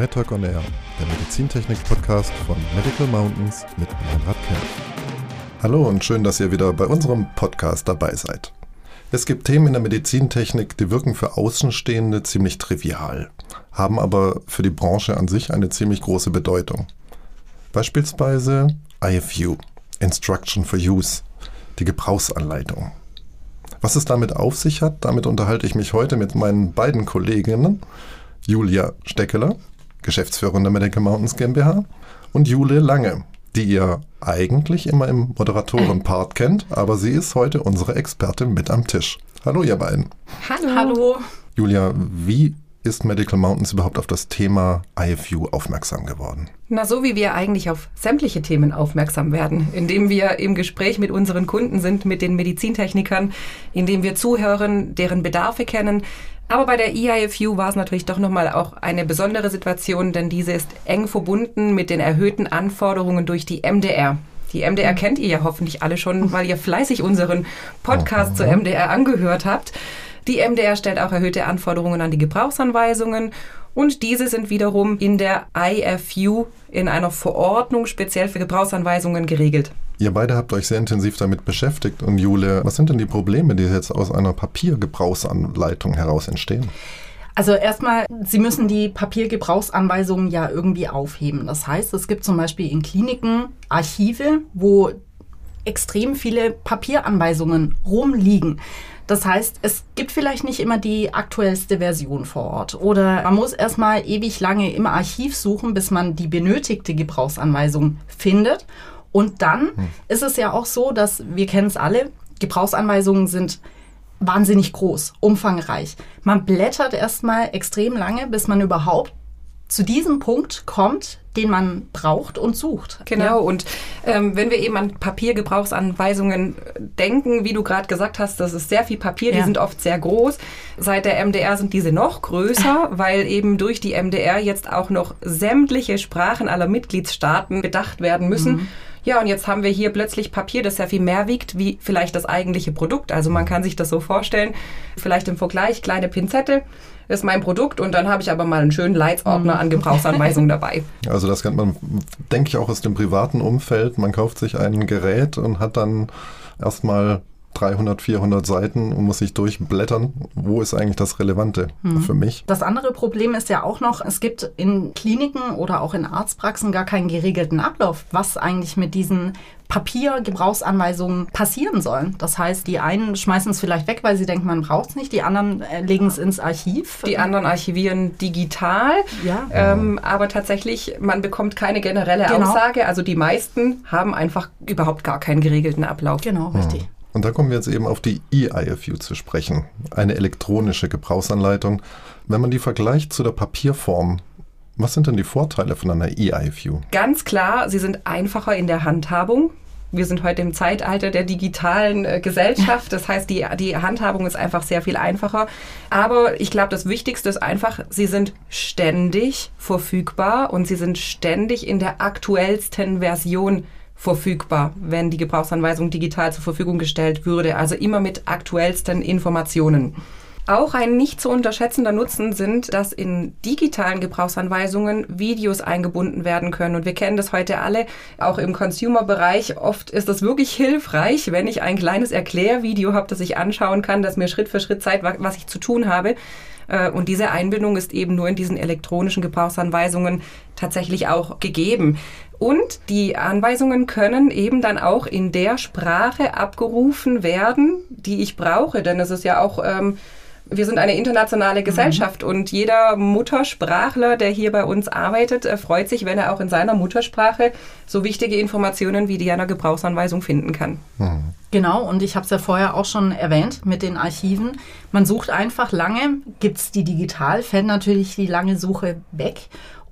MedTalk on Air, der Medizintechnik-Podcast von Medical Mountains mit Meinrad Kern. Hallo und schön, dass ihr wieder bei unserem Podcast dabei seid. Es gibt Themen in der Medizintechnik, die wirken für Außenstehende ziemlich trivial, haben aber für die Branche an sich eine ziemlich große Bedeutung. Beispielsweise IFU, Instruction for Use, die Gebrauchsanleitung. Was es damit auf sich hat, damit unterhalte ich mich heute mit meinen beiden Kolleginnen, Julia Steckeler, Geschäftsführerin der Medical Mountains GmbH, und Jule Lange, die ihr eigentlich immer im Moderatorenpart kennt, aber sie ist heute unsere Expertin mit am Tisch. Hallo ihr beiden. Hallo. Hallo. Julia, wie ist Medical Mountains überhaupt auf das Thema IFU aufmerksam geworden? Na, so wie wir eigentlich auf sämtliche Themen aufmerksam werden, indem wir im Gespräch mit unseren Kunden sind, mit den Medizintechnikern, indem wir zuhören, deren Bedarfe kennen. Aber bei der EIFU war es natürlich doch nochmal auch eine besondere Situation, denn diese ist eng verbunden mit den erhöhten Anforderungen durch die MDR. Die MDR kennt ihr ja hoffentlich alle schon, weil ihr fleißig unseren Podcast zur MDR angehört habt. Die MDR stellt auch erhöhte Anforderungen an die Gebrauchsanweisungen und diese sind wiederum in der IFU in einer Verordnung speziell für Gebrauchsanweisungen geregelt. Ihr beide habt euch sehr intensiv damit beschäftigt und Jule, was sind denn die Probleme, die jetzt aus einer Papiergebrauchsanleitung heraus entstehen? Also erstmal, Sie müssen die Papiergebrauchsanweisungen ja irgendwie aufheben. Das heißt, es gibt zum Beispiel in Kliniken Archive, wo extrem viele Papieranweisungen rumliegen. Das heißt, es gibt vielleicht nicht immer die aktuellste Version vor Ort. Oder man muss erstmal ewig lange im Archiv suchen, bis man die benötigte Gebrauchsanweisung findet. Und dann hm. ist es ja auch so, dass wir kennen es alle, Gebrauchsanweisungen sind wahnsinnig groß, umfangreich. Man blättert erstmal extrem lange, bis man überhaupt zu diesem Punkt kommt, den man braucht und sucht. Genau, ja. und ähm, wenn wir eben an Papiergebrauchsanweisungen denken, wie du gerade gesagt hast, das ist sehr viel Papier, ja. die sind oft sehr groß. Seit der MDR sind diese noch größer, weil eben durch die MDR jetzt auch noch sämtliche Sprachen aller Mitgliedstaaten bedacht werden müssen. Mhm. Ja, und jetzt haben wir hier plötzlich Papier, das sehr viel mehr wiegt wie vielleicht das eigentliche Produkt. Also man kann sich das so vorstellen, vielleicht im Vergleich kleine Pinzette ist mein Produkt und dann habe ich aber mal einen schönen Leitsordner an Gebrauchsanweisungen dabei. Also das kennt man, denke ich, auch aus dem privaten Umfeld. Man kauft sich ein Gerät und hat dann erstmal 300, 400 Seiten und muss sich durchblättern. Wo ist eigentlich das Relevante hm. für mich? Das andere Problem ist ja auch noch, es gibt in Kliniken oder auch in Arztpraxen gar keinen geregelten Ablauf, was eigentlich mit diesen Papiergebrauchsanweisungen passieren sollen. Das heißt, die einen schmeißen es vielleicht weg, weil sie denken, man braucht es nicht. Die anderen äh, legen es ins Archiv. Die anderen archivieren digital. Ja. Ähm, aber tatsächlich, man bekommt keine generelle genau. Aussage. Also die meisten haben einfach überhaupt gar keinen geregelten Ablauf. Genau, richtig. Hm. Und da kommen wir jetzt eben auf die EIFU zu sprechen, eine elektronische Gebrauchsanleitung. Wenn man die vergleicht zu der Papierform, was sind denn die Vorteile von einer EIFU? Ganz klar, sie sind einfacher in der Handhabung. Wir sind heute im Zeitalter der digitalen äh, Gesellschaft. Das heißt, die, die Handhabung ist einfach sehr viel einfacher. Aber ich glaube, das Wichtigste ist einfach, sie sind ständig verfügbar und sie sind ständig in der aktuellsten Version verfügbar, wenn die Gebrauchsanweisung digital zur Verfügung gestellt würde. Also immer mit aktuellsten Informationen. Auch ein nicht zu unterschätzender Nutzen sind, dass in digitalen Gebrauchsanweisungen Videos eingebunden werden können. Und wir kennen das heute alle, auch im Consumer-Bereich. Oft ist das wirklich hilfreich, wenn ich ein kleines Erklärvideo habe, das ich anschauen kann, das mir Schritt für Schritt zeigt, was ich zu tun habe. Äh, und diese Einbindung ist eben nur in diesen elektronischen Gebrauchsanweisungen tatsächlich auch gegeben. Und die Anweisungen können eben dann auch in der Sprache abgerufen werden, die ich brauche. Denn es ist ja auch, ähm, wir sind eine internationale Gesellschaft mhm. und jeder Muttersprachler, der hier bei uns arbeitet, äh, freut sich, wenn er auch in seiner Muttersprache so wichtige Informationen wie die einer Gebrauchsanweisung finden kann. Mhm. Genau, und ich habe es ja vorher auch schon erwähnt mit den Archiven. Man sucht einfach lange, gibt es die digital, fällt natürlich die lange Suche weg.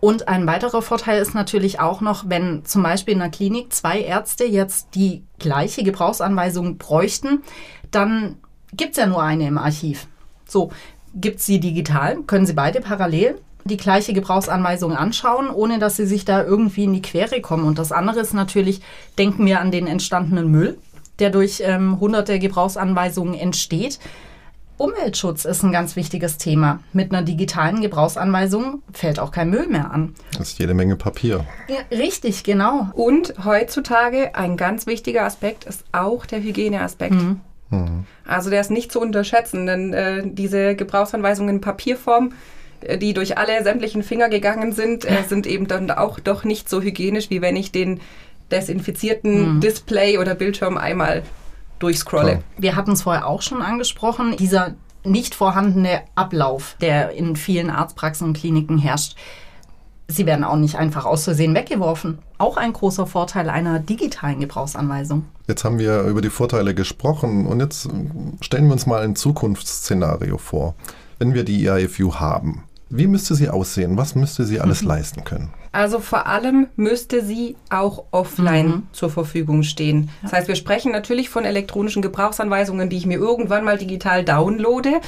Und ein weiterer Vorteil ist natürlich auch noch, wenn zum Beispiel in der Klinik zwei Ärzte jetzt die gleiche Gebrauchsanweisung bräuchten, dann gibt es ja nur eine im Archiv. So, gibt es sie digital, können sie beide parallel die gleiche Gebrauchsanweisung anschauen, ohne dass sie sich da irgendwie in die Quere kommen. Und das andere ist natürlich, denken wir an den entstandenen Müll, der durch ähm, hunderte Gebrauchsanweisungen entsteht Umweltschutz ist ein ganz wichtiges Thema. Mit einer digitalen Gebrauchsanweisung fällt auch kein Müll mehr an. Das ist jede Menge Papier. Ja, richtig, genau. Und heutzutage ein ganz wichtiger Aspekt ist auch der Hygieneaspekt. Mhm. Also der ist nicht zu unterschätzen, denn äh, diese Gebrauchsanweisungen in Papierform, äh, die durch alle sämtlichen Finger gegangen sind, äh, sind eben dann auch doch nicht so hygienisch, wie wenn ich den desinfizierten Display oder Bildschirm einmal durchscrolle. Klar. Wir hatten es vorher auch schon angesprochen, dieser nicht vorhandene Ablauf, der in vielen Arztpraxen und Kliniken herrscht. Sie werden auch nicht einfach aus Versehen weggeworfen. Auch ein großer Vorteil einer digitalen Gebrauchsanweisung. Jetzt haben wir über die Vorteile gesprochen und jetzt stellen wir uns mal ein Zukunftsszenario vor. Wenn wir die EIFU haben, wie müsste sie aussehen? Was müsste sie alles leisten können? Also vor allem müsste sie auch offline zur Verfügung stehen. Das heißt, wir sprechen natürlich von elektronischen Gebrauchsanweisungen, die ich mir irgendwann mal digital downloade,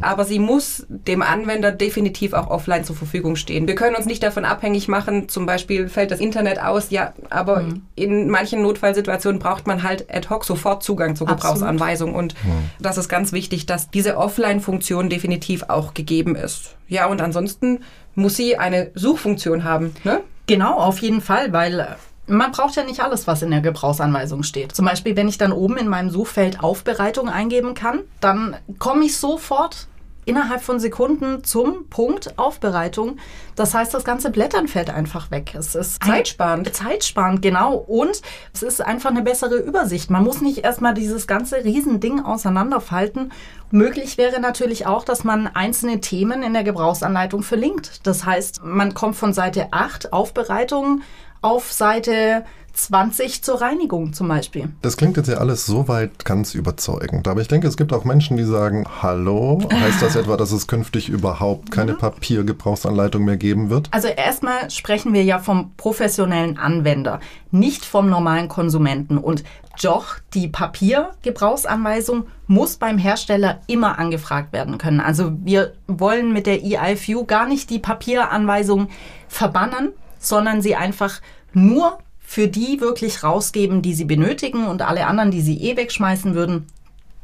aber sie muss dem Anwender definitiv auch offline zur Verfügung stehen. Wir können uns nicht davon abhängig machen, zum Beispiel fällt das Internet aus, ja, aber in manchen Notfallsituationen braucht man halt ad hoc sofort Zugang zur Absolut. Gebrauchsanweisung und das ist ganz wichtig, dass diese Offline-Funktion definitiv auch gegeben ist. Ja, und ansonsten muss sie eine Suchfunktion haben. Ne? Genau, auf jeden Fall, weil äh, man braucht ja nicht alles, was in der Gebrauchsanweisung steht. Zum Beispiel, wenn ich dann oben in meinem Suchfeld Aufbereitung eingeben kann, dann komme ich sofort innerhalb von Sekunden zum Punkt Aufbereitung. Das heißt, das ganze Blättern fällt einfach weg. Es ist Zeitsparend. Zeitsparend, genau. Und es ist einfach eine bessere Übersicht. Man muss nicht erstmal dieses ganze Riesending auseinanderfalten. Möglich wäre natürlich auch, dass man einzelne Themen in der Gebrauchsanleitung verlinkt. Das heißt, man kommt von Seite 8 Aufbereitung auf Seite 20 zur Reinigung zum Beispiel. Das klingt jetzt ja alles soweit ganz überzeugend. Aber ich denke, es gibt auch Menschen, die sagen, hallo, heißt das etwa, dass es künftig überhaupt keine Papiergebrauchsanleitung mehr geben wird? Also erstmal sprechen wir ja vom professionellen Anwender, nicht vom normalen Konsumenten. Und doch, die Papiergebrauchsanweisung muss beim Hersteller immer angefragt werden können. Also wir wollen mit der EIFU gar nicht die Papieranweisung verbannen, sondern sie einfach nur für die wirklich rausgeben, die sie benötigen und alle anderen, die sie eh wegschmeißen würden,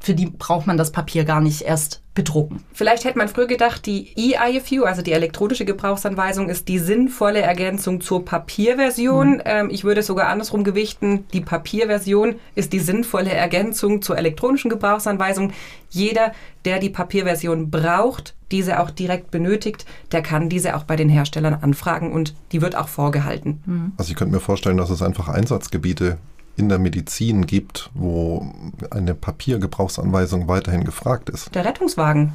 für die braucht man das Papier gar nicht erst bedrucken. Vielleicht hätte man früher gedacht, die EIFU, also die elektronische Gebrauchsanweisung, ist die sinnvolle Ergänzung zur Papierversion. Ähm, ich würde es sogar andersrum gewichten. Die Papierversion ist die sinnvolle Ergänzung zur elektronischen Gebrauchsanweisung. Jeder, der die Papierversion braucht, diese auch direkt benötigt, der kann diese auch bei den Herstellern anfragen und die wird auch vorgehalten. Also ich könnte mir vorstellen, dass es einfach Einsatzgebiete in der Medizin gibt, wo eine Papiergebrauchsanweisung weiterhin gefragt ist. Der Rettungswagen.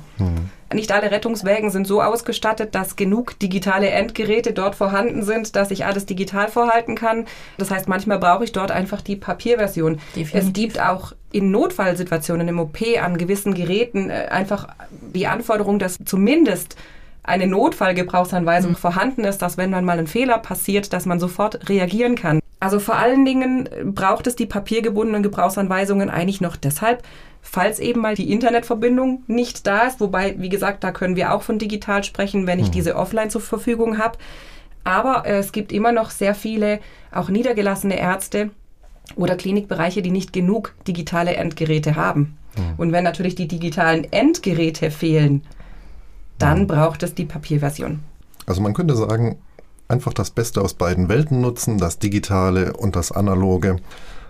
Nicht alle Rettungswägen sind so ausgestattet, dass genug digitale Endgeräte dort vorhanden sind, dass ich alles digital vorhalten kann. Das heißt, manchmal brauche ich dort einfach die Papierversion. Definitiv. Es gibt auch in Notfallsituationen im OP an gewissen Geräten äh, einfach die Anforderung, dass zumindest eine Notfallgebrauchsanweisung vorhanden ist, dass wenn dann mal ein Fehler passiert, dass man sofort reagieren kann. Also vor allen Dingen braucht es die papiergebundenen Gebrauchsanweisungen eigentlich noch deshalb, falls eben mal die Internetverbindung nicht da ist. Wobei, wie gesagt, da können wir auch von digital sprechen, wenn ich diese offline zur Verfügung habe. Aber äh, es gibt immer noch sehr viele, auch niedergelassene Ärzte oder Klinikbereiche, die nicht genug digitale Endgeräte haben. Und wenn natürlich die digitalen Endgeräte fehlen, dann braucht es die Papierversion. Also man könnte sagen, einfach das Beste aus beiden Welten nutzen, das Digitale und das Analoge.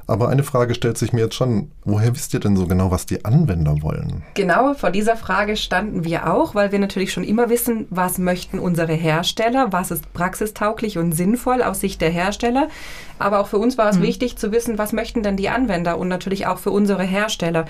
Aber eine Frage stellt sich mir jetzt schon, woher wisst ihr denn so genau, was die Anwender wollen? Genau, vor dieser Frage standen wir auch, weil wir natürlich schon immer wissen, was möchten unsere Hersteller, was ist praxistauglich und sinnvoll aus Sicht der Hersteller. Aber auch für uns war es wichtig zu wissen, was möchten denn die Anwender und natürlich auch für unsere Hersteller.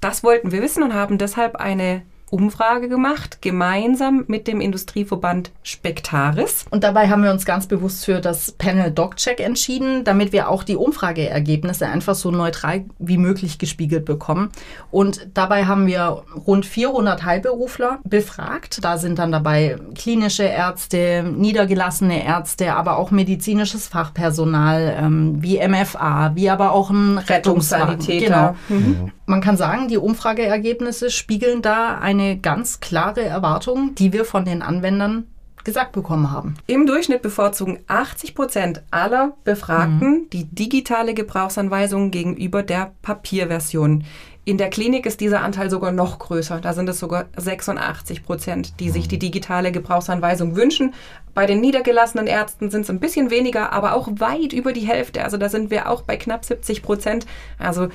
Das wollten wir wissen und haben deshalb eine Umfrage gemacht, gemeinsam mit dem Industrieverband Spectaris. Und dabei haben wir uns ganz bewusst für das Panel DocCheck entschieden, damit wir auch die Umfrageergebnisse einfach so neutral wie möglich gespiegelt bekommen. Und dabei haben wir rund 400 Heilberufler befragt. Da sind dann dabei klinische Ärzte, niedergelassene Ärzte, aber auch medizinisches Fachpersonal ähm, wie MFA, wie aber auch ein Rettungssanitäter. Genau. Man kann sagen, die Umfrageergebnisse spiegeln da eine ganz klare Erwartung, die wir von den Anwendern gesagt bekommen haben. Im Durchschnitt bevorzugen 80 Prozent aller Befragten die digitale Gebrauchsanweisung gegenüber der Papierversion. In der Klinik ist dieser Anteil sogar noch größer. Da sind es sogar 86 Prozent, die sich die digitale Gebrauchsanweisung wünschen. Bei den niedergelassenen Ärzten sind es ein bisschen weniger, aber auch weit über die Hälfte. Also da sind wir auch bei knapp 70 Prozent. Also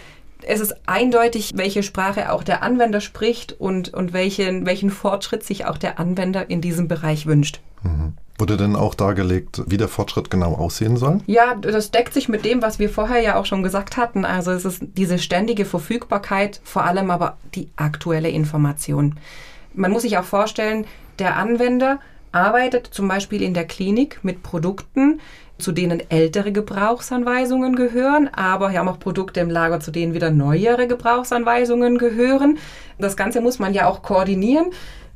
es ist eindeutig, welche Sprache auch der Anwender spricht und, und welchen, welchen Fortschritt sich auch der Anwender in diesem Bereich wünscht. Mhm. Wurde denn auch dargelegt, wie der Fortschritt genau aussehen soll? Ja, das deckt sich mit dem, was wir vorher ja auch schon gesagt hatten. Also es ist diese ständige Verfügbarkeit, vor allem aber die aktuelle Information. Man muss sich auch vorstellen, der Anwender arbeitet zum Beispiel in der Klinik mit Produkten, zu denen ältere Gebrauchsanweisungen gehören, aber wir haben auch Produkte im Lager, zu denen wieder neuere Gebrauchsanweisungen gehören. Das Ganze muss man ja auch koordinieren.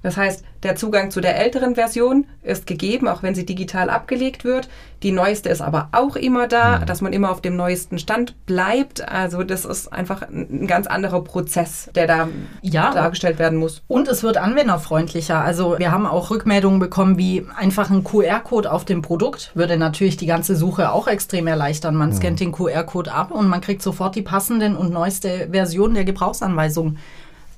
Das heißt, der Zugang zu der älteren Version ist gegeben, auch wenn sie digital abgelegt wird. Die neueste ist aber auch immer da, mhm. dass man immer auf dem neuesten Stand bleibt. Also das ist einfach ein ganz anderer Prozess, der da ja. dargestellt werden muss. Und es wird anwenderfreundlicher. Also wir haben auch Rückmeldungen bekommen, wie einfach ein QR-Code auf dem Produkt würde natürlich die ganze Suche auch extrem erleichtern. Man mhm. scannt den QR-Code ab und man kriegt sofort die passenden und neueste Version der Gebrauchsanweisung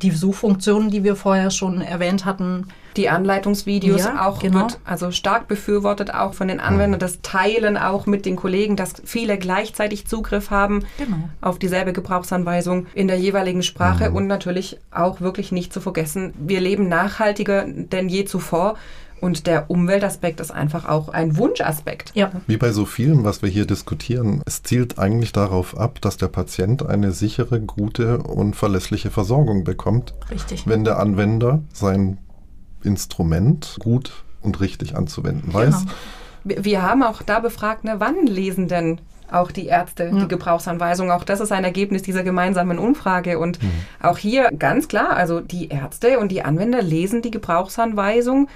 die Suchfunktionen, die wir vorher schon erwähnt hatten. Die Anleitungsvideos ja, auch genau. wird also stark befürwortet, auch von den Anwendern, das Teilen auch mit den Kollegen, dass viele gleichzeitig Zugriff haben genau. auf dieselbe Gebrauchsanweisung in der jeweiligen Sprache mhm. und natürlich auch wirklich nicht zu vergessen, wir leben nachhaltiger denn je zuvor. Und der Umweltaspekt ist einfach auch ein Wunschaspekt. Ja. Wie bei so vielem, was wir hier diskutieren, es zielt eigentlich darauf ab, dass der Patient eine sichere, gute und verlässliche Versorgung bekommt. Richtig. Wenn der Anwender sein Instrument gut und richtig anzuwenden weiß. Genau. Wir haben auch da befragt, ne, wann lesen denn auch die Ärzte ja. die Gebrauchsanweisung. Auch das ist ein Ergebnis dieser gemeinsamen Umfrage. Und mhm. auch hier ganz klar, also die Ärzte und die Anwender lesen die Gebrauchsanweisung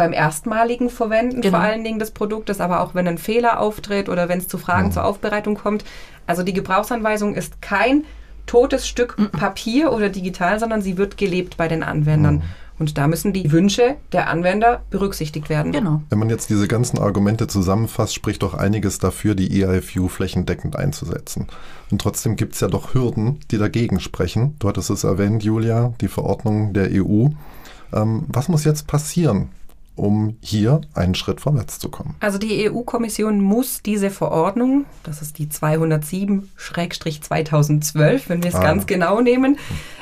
beim erstmaligen Verwenden genau. vor allen Dingen des Produktes, aber auch wenn ein Fehler auftritt oder wenn es zu Fragen mhm. zur Aufbereitung kommt. Also die Gebrauchsanweisung ist kein totes Stück mhm. Papier oder digital, sondern sie wird gelebt bei den Anwendern. Mhm. Und da müssen die Wünsche der Anwender berücksichtigt werden. Genau. Wenn man jetzt diese ganzen Argumente zusammenfasst, spricht doch einiges dafür, die EIFU flächendeckend einzusetzen. Und trotzdem gibt es ja doch Hürden, die dagegen sprechen. Du hattest es erwähnt, Julia, die Verordnung der EU. Ähm, was muss jetzt passieren, um hier einen Schritt vorwärts zu kommen. Also die EU-Kommission muss diese Verordnung, das ist die 207-2012, wenn wir es ah. ganz genau nehmen,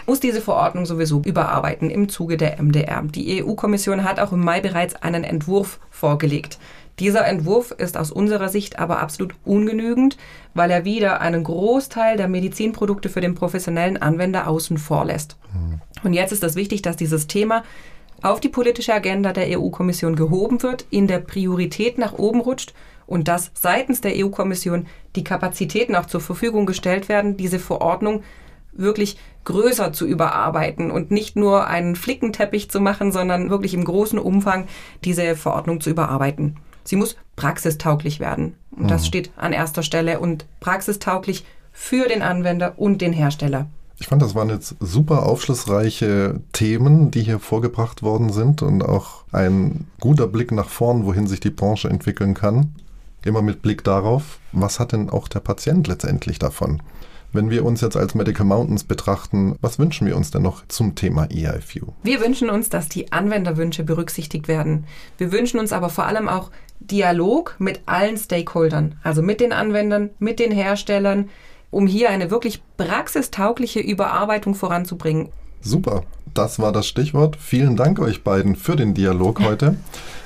muss diese Verordnung sowieso überarbeiten im Zuge der MDR. Die EU-Kommission hat auch im Mai bereits einen Entwurf vorgelegt. Dieser Entwurf ist aus unserer Sicht aber absolut ungenügend, weil er wieder einen Großteil der Medizinprodukte für den professionellen Anwender außen vor lässt. Hm. Und jetzt ist es wichtig, dass dieses Thema auf die politische Agenda der EU-Kommission gehoben wird, in der Priorität nach oben rutscht und dass seitens der EU-Kommission die Kapazitäten auch zur Verfügung gestellt werden, diese Verordnung wirklich größer zu überarbeiten und nicht nur einen Flickenteppich zu machen, sondern wirklich im großen Umfang diese Verordnung zu überarbeiten. Sie muss praxistauglich werden. Und das mhm. steht an erster Stelle und praxistauglich für den Anwender und den Hersteller. Ich fand, das waren jetzt super aufschlussreiche Themen, die hier vorgebracht worden sind und auch ein guter Blick nach vorn, wohin sich die Branche entwickeln kann. Immer mit Blick darauf, was hat denn auch der Patient letztendlich davon? Wenn wir uns jetzt als Medical Mountains betrachten, was wünschen wir uns denn noch zum Thema EIFU? Wir wünschen uns, dass die Anwenderwünsche berücksichtigt werden. Wir wünschen uns aber vor allem auch Dialog mit allen Stakeholdern, also mit den Anwendern, mit den Herstellern, um hier eine wirklich praxistaugliche Überarbeitung voranzubringen. Super, das war das Stichwort. Vielen Dank euch beiden für den Dialog heute.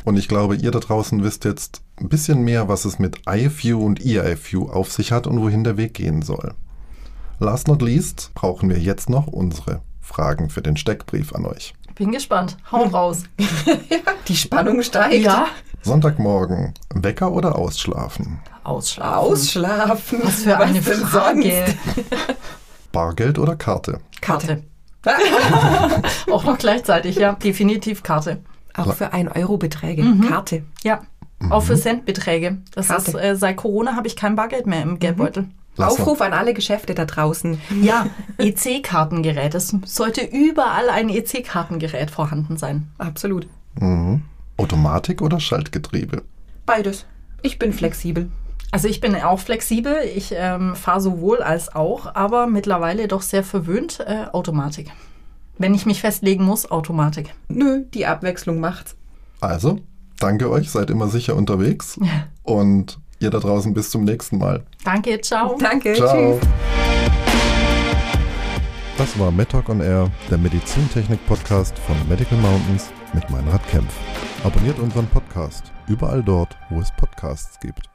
Und ich glaube, ihr da draußen wisst jetzt ein bisschen mehr, was es mit IFU und EIFU auf sich hat und wohin der Weg gehen soll. Last not least brauchen wir jetzt noch unsere Fragen für den Steckbrief an euch. Bin gespannt. Hau raus. Die Spannung steigt. Ja. Sonntagmorgen, Wecker oder ausschlafen? Ausschlafen. Ausschlafen. Was für eine Was Frage. Bargeld oder Karte? Karte. Auch noch gleichzeitig, ja. Definitiv Karte. Auch für 1-Euro-Beträge. Mhm. Karte. Ja. Mhm. Auch für Centbeträge. Das Karte. ist, äh, seit Corona habe ich kein Bargeld mehr im Geldbeutel. Mhm. Aufruf an alle Geschäfte da draußen. Ja, EC-Kartengerät. Es sollte überall ein EC-Kartengerät vorhanden sein. Absolut. Mhm. Automatik oder Schaltgetriebe? Beides. Ich bin flexibel. Also ich bin auch flexibel. Ich ähm, fahre sowohl als auch, aber mittlerweile doch sehr verwöhnt äh, Automatik. Wenn ich mich festlegen muss, Automatik. Nö, die Abwechslung macht's. Also, danke euch, seid immer sicher unterwegs und ihr da draußen bis zum nächsten Mal. Danke, ciao. Danke, Ciao. tschüss. Das war MedTalk on Air, der Medizintechnik-Podcast von Medical Mountains mit Meinrad Kempf. Abonniert unseren Podcast überall dort, wo es Podcasts gibt.